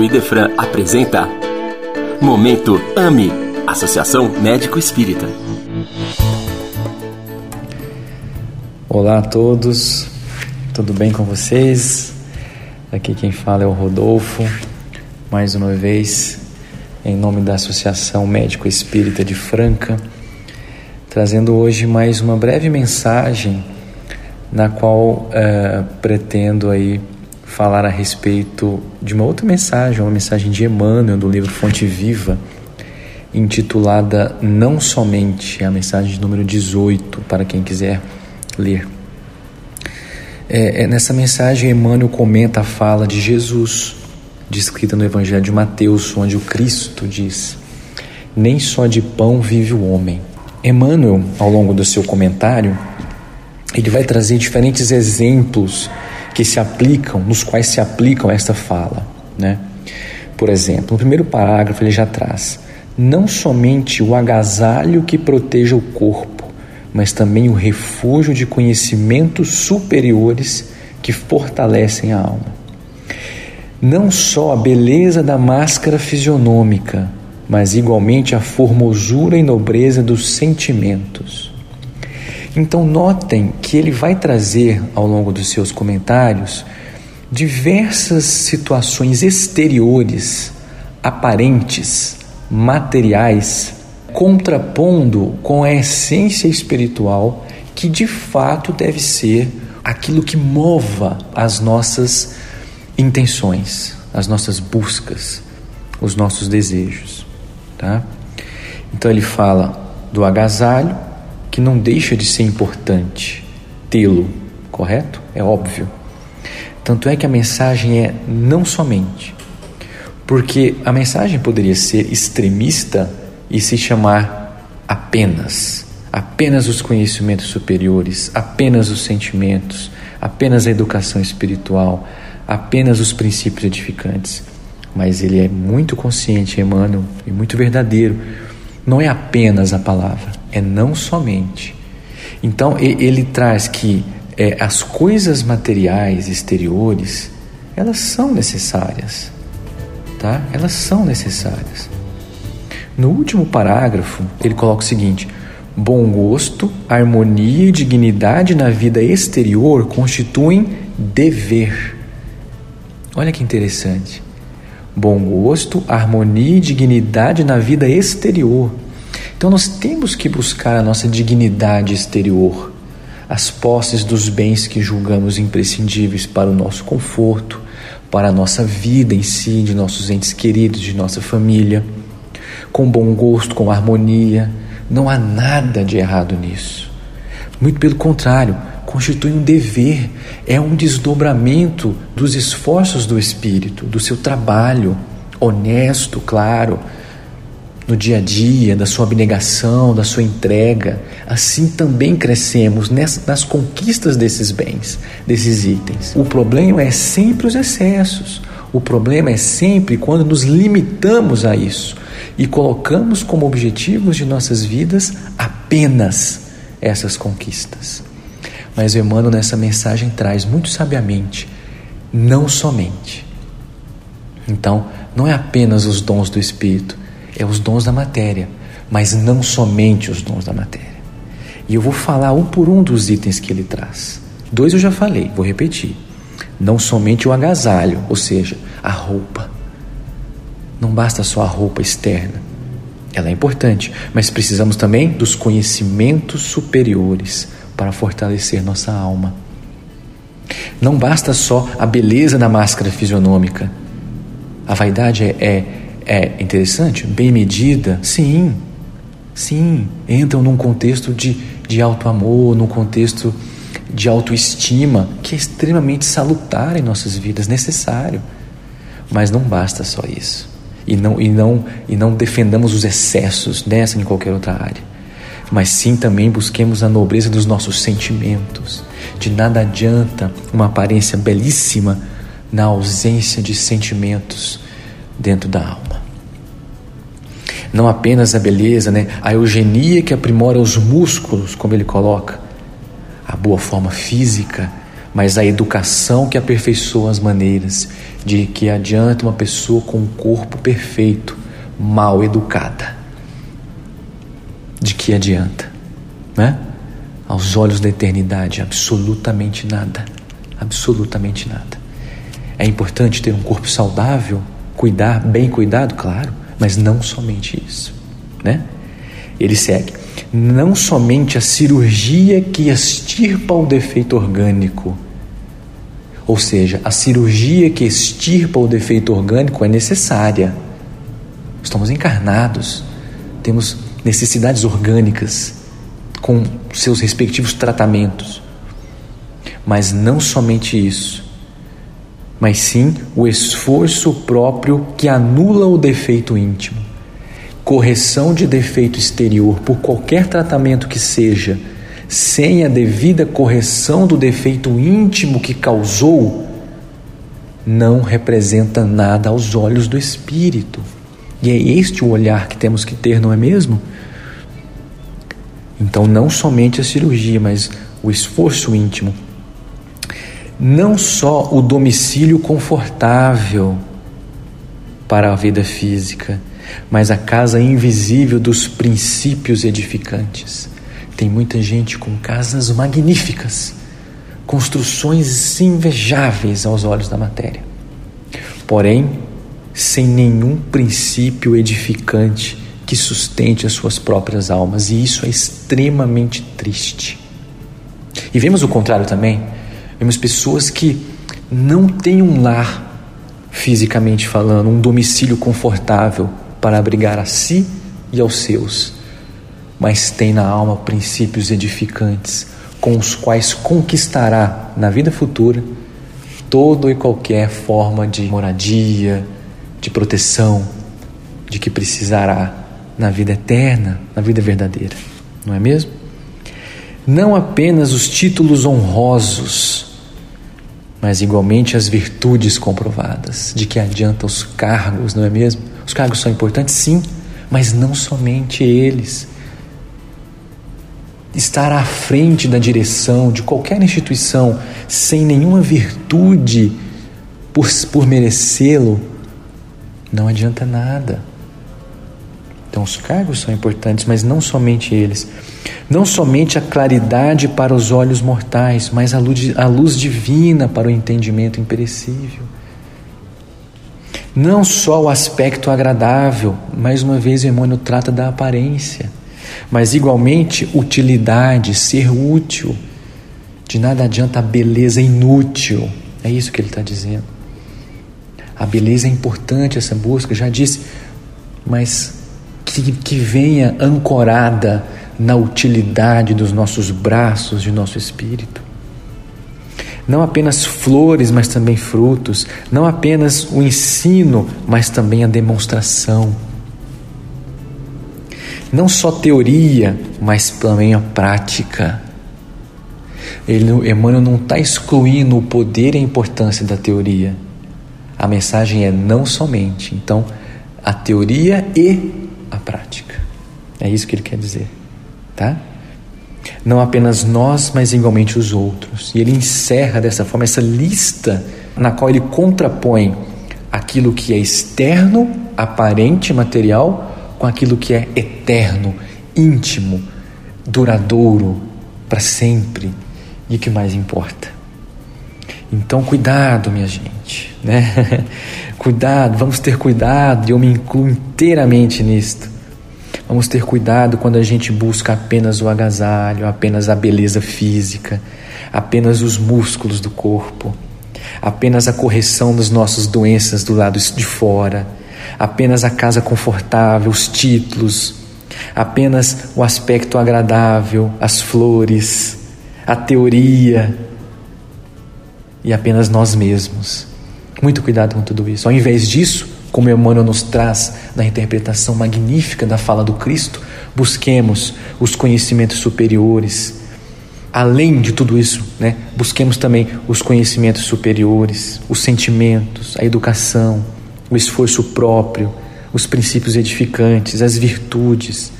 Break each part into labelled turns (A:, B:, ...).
A: Rádio Idefran apresenta Momento AME Associação Médico Espírita.
B: Olá a todos, tudo bem com vocês? Aqui quem fala é o Rodolfo, mais uma vez, em nome da Associação Médico Espírita de Franca, trazendo hoje mais uma breve mensagem na qual uh, pretendo aí falar a respeito de uma outra mensagem, uma mensagem de Emmanuel do livro Fonte Viva, intitulada Não Somente, é a mensagem número 18, para quem quiser ler. É, é, nessa mensagem, Emmanuel comenta a fala de Jesus, descrita no Evangelho de Mateus, onde o Cristo diz: Nem só de pão vive o homem. Emmanuel, ao longo do seu comentário, ele vai trazer diferentes exemplos que se aplicam, nos quais se aplicam esta fala, né? Por exemplo, no primeiro parágrafo ele já traz: não somente o agasalho que proteja o corpo, mas também o refúgio de conhecimentos superiores que fortalecem a alma. Não só a beleza da máscara fisionômica, mas igualmente a formosura e nobreza dos sentimentos. Então, notem que ele vai trazer ao longo dos seus comentários diversas situações exteriores, aparentes, materiais, contrapondo com a essência espiritual que de fato deve ser aquilo que mova as nossas intenções, as nossas buscas, os nossos desejos, tá? Então ele fala do agasalho que não deixa de ser importante tê-lo, correto? É óbvio. Tanto é que a mensagem é não somente, porque a mensagem poderia ser extremista e se chamar apenas, apenas os conhecimentos superiores, apenas os sentimentos, apenas a educação espiritual, apenas os princípios edificantes. Mas ele é muito consciente, Emmanuel, e muito verdadeiro. Não é apenas a palavra, é não somente. Então ele traz que é, as coisas materiais exteriores elas são necessárias, tá? Elas são necessárias. No último parágrafo, ele coloca o seguinte: bom gosto, harmonia e dignidade na vida exterior constituem dever. Olha que interessante. Bom gosto, harmonia e dignidade na vida exterior. Então nós temos que buscar a nossa dignidade exterior, as posses dos bens que julgamos imprescindíveis para o nosso conforto, para a nossa vida em si, de nossos entes queridos, de nossa família com bom gosto, com harmonia. Não há nada de errado nisso. Muito pelo contrário, constitui um dever, é um desdobramento dos esforços do espírito, do seu trabalho honesto, claro, no dia a dia, da sua abnegação, da sua entrega. Assim também crescemos nas conquistas desses bens, desses itens. O problema é sempre os excessos. O problema é sempre quando nos limitamos a isso e colocamos como objetivos de nossas vidas apenas essas conquistas. Mas Emmanuel nessa mensagem traz muito sabiamente, não somente. Então, não é apenas os dons do Espírito, é os dons da matéria, mas não somente os dons da matéria. E eu vou falar um por um dos itens que ele traz. Dois eu já falei, vou repetir. Não somente o agasalho, ou seja, a roupa. Não basta só a roupa externa. Ela é importante, mas precisamos também dos conhecimentos superiores para fortalecer nossa alma. Não basta só a beleza da máscara fisionômica. A vaidade é, é, é interessante, bem medida, sim, sim, entram num contexto de, de alto amor, num contexto de autoestima, que é extremamente salutar em nossas vidas, necessário. Mas não basta só isso. E não, e não, e não defendamos os excessos nessa em qualquer outra área. Mas sim também busquemos a nobreza dos nossos sentimentos. De nada adianta uma aparência belíssima na ausência de sentimentos dentro da alma. Não apenas a beleza, né? a eugenia que aprimora os músculos, como ele coloca, a boa forma física, mas a educação que aperfeiçoa as maneiras. De que adianta uma pessoa com um corpo perfeito, mal educada? De que adianta? Né? Aos olhos da eternidade, absolutamente nada. Absolutamente nada. É importante ter um corpo saudável, cuidar, bem cuidado, claro, mas não somente isso, né? Ele segue: não somente a cirurgia que extirpa o defeito orgânico, ou seja, a cirurgia que extirpa o defeito orgânico é necessária. Estamos encarnados, temos necessidades orgânicas com seus respectivos tratamentos. Mas não somente isso, mas sim o esforço próprio que anula o defeito íntimo. Correção de defeito exterior por qualquer tratamento que seja, sem a devida correção do defeito íntimo que causou, não representa nada aos olhos do espírito. E é este o olhar que temos que ter, não é mesmo? Então, não somente a cirurgia, mas o esforço íntimo não só o domicílio confortável para a vida física, mas a casa invisível dos princípios edificantes. Tem muita gente com casas magníficas, construções invejáveis aos olhos da matéria, porém, sem nenhum princípio edificante que sustente as suas próprias almas, e isso é extremamente triste. E vemos o contrário também Vemos pessoas que não têm um lar, fisicamente falando, um domicílio confortável para abrigar a si e aos seus, mas tem na alma princípios edificantes com os quais conquistará na vida futura toda e qualquer forma de moradia, de proteção, de que precisará na vida eterna, na vida verdadeira, não é mesmo? Não apenas os títulos honrosos mas igualmente as virtudes comprovadas. De que adianta os cargos, não é mesmo? Os cargos são importantes, sim, mas não somente eles. Estar à frente da direção de qualquer instituição sem nenhuma virtude por, por merecê-lo, não adianta nada. Então, os cargos são importantes, mas não somente eles. Não somente a claridade para os olhos mortais, mas a luz, a luz divina para o entendimento imperecível. Não só o aspecto agradável, mais uma vez o Emmanuel trata da aparência, mas igualmente utilidade, ser útil. De nada adianta a beleza inútil, é isso que ele está dizendo. A beleza é importante, essa busca, já disse, mas que, que venha ancorada na utilidade dos nossos braços, de nosso espírito. Não apenas flores, mas também frutos. Não apenas o ensino, mas também a demonstração. Não só teoria, mas também a prática. Ele, Emmanuel não está excluindo o poder e a importância da teoria. A mensagem é não somente. Então, a teoria e a prática. É isso que ele quer dizer tá? Não apenas nós, mas igualmente os outros. E ele encerra dessa forma essa lista na qual ele contrapõe aquilo que é externo, aparente, material, com aquilo que é eterno, íntimo, duradouro, para sempre e que mais importa. Então, cuidado, minha gente, né? cuidado, vamos ter cuidado, e eu me incluo inteiramente nisto Vamos ter cuidado quando a gente busca apenas o agasalho, apenas a beleza física, apenas os músculos do corpo, apenas a correção das nossas doenças do lado de fora, apenas a casa confortável, os títulos, apenas o aspecto agradável, as flores, a teoria e apenas nós mesmos. Muito cuidado com tudo isso. Ao invés disso, como Emmanuel nos traz na interpretação magnífica da fala do Cristo, busquemos os conhecimentos superiores. Além de tudo isso, né, busquemos também os conhecimentos superiores, os sentimentos, a educação, o esforço próprio, os princípios edificantes, as virtudes,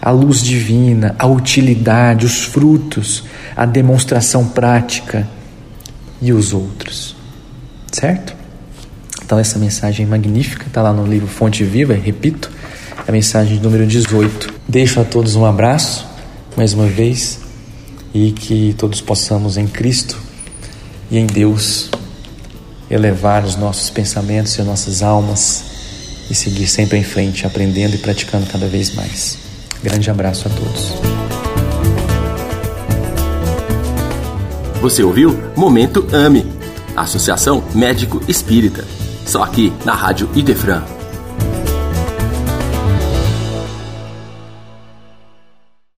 B: a luz divina, a utilidade, os frutos, a demonstração prática e os outros. Certo? Então, essa mensagem magnífica está lá no livro Fonte Viva, repito, a mensagem número 18. Deixo a todos um abraço, mais uma vez, e que todos possamos em Cristo e em Deus elevar os nossos pensamentos e as nossas almas e seguir sempre em frente, aprendendo e praticando cada vez mais. Grande abraço a todos.
A: Você ouviu Momento AME, Associação Médico Espírita, só aqui na Rádio Idefran.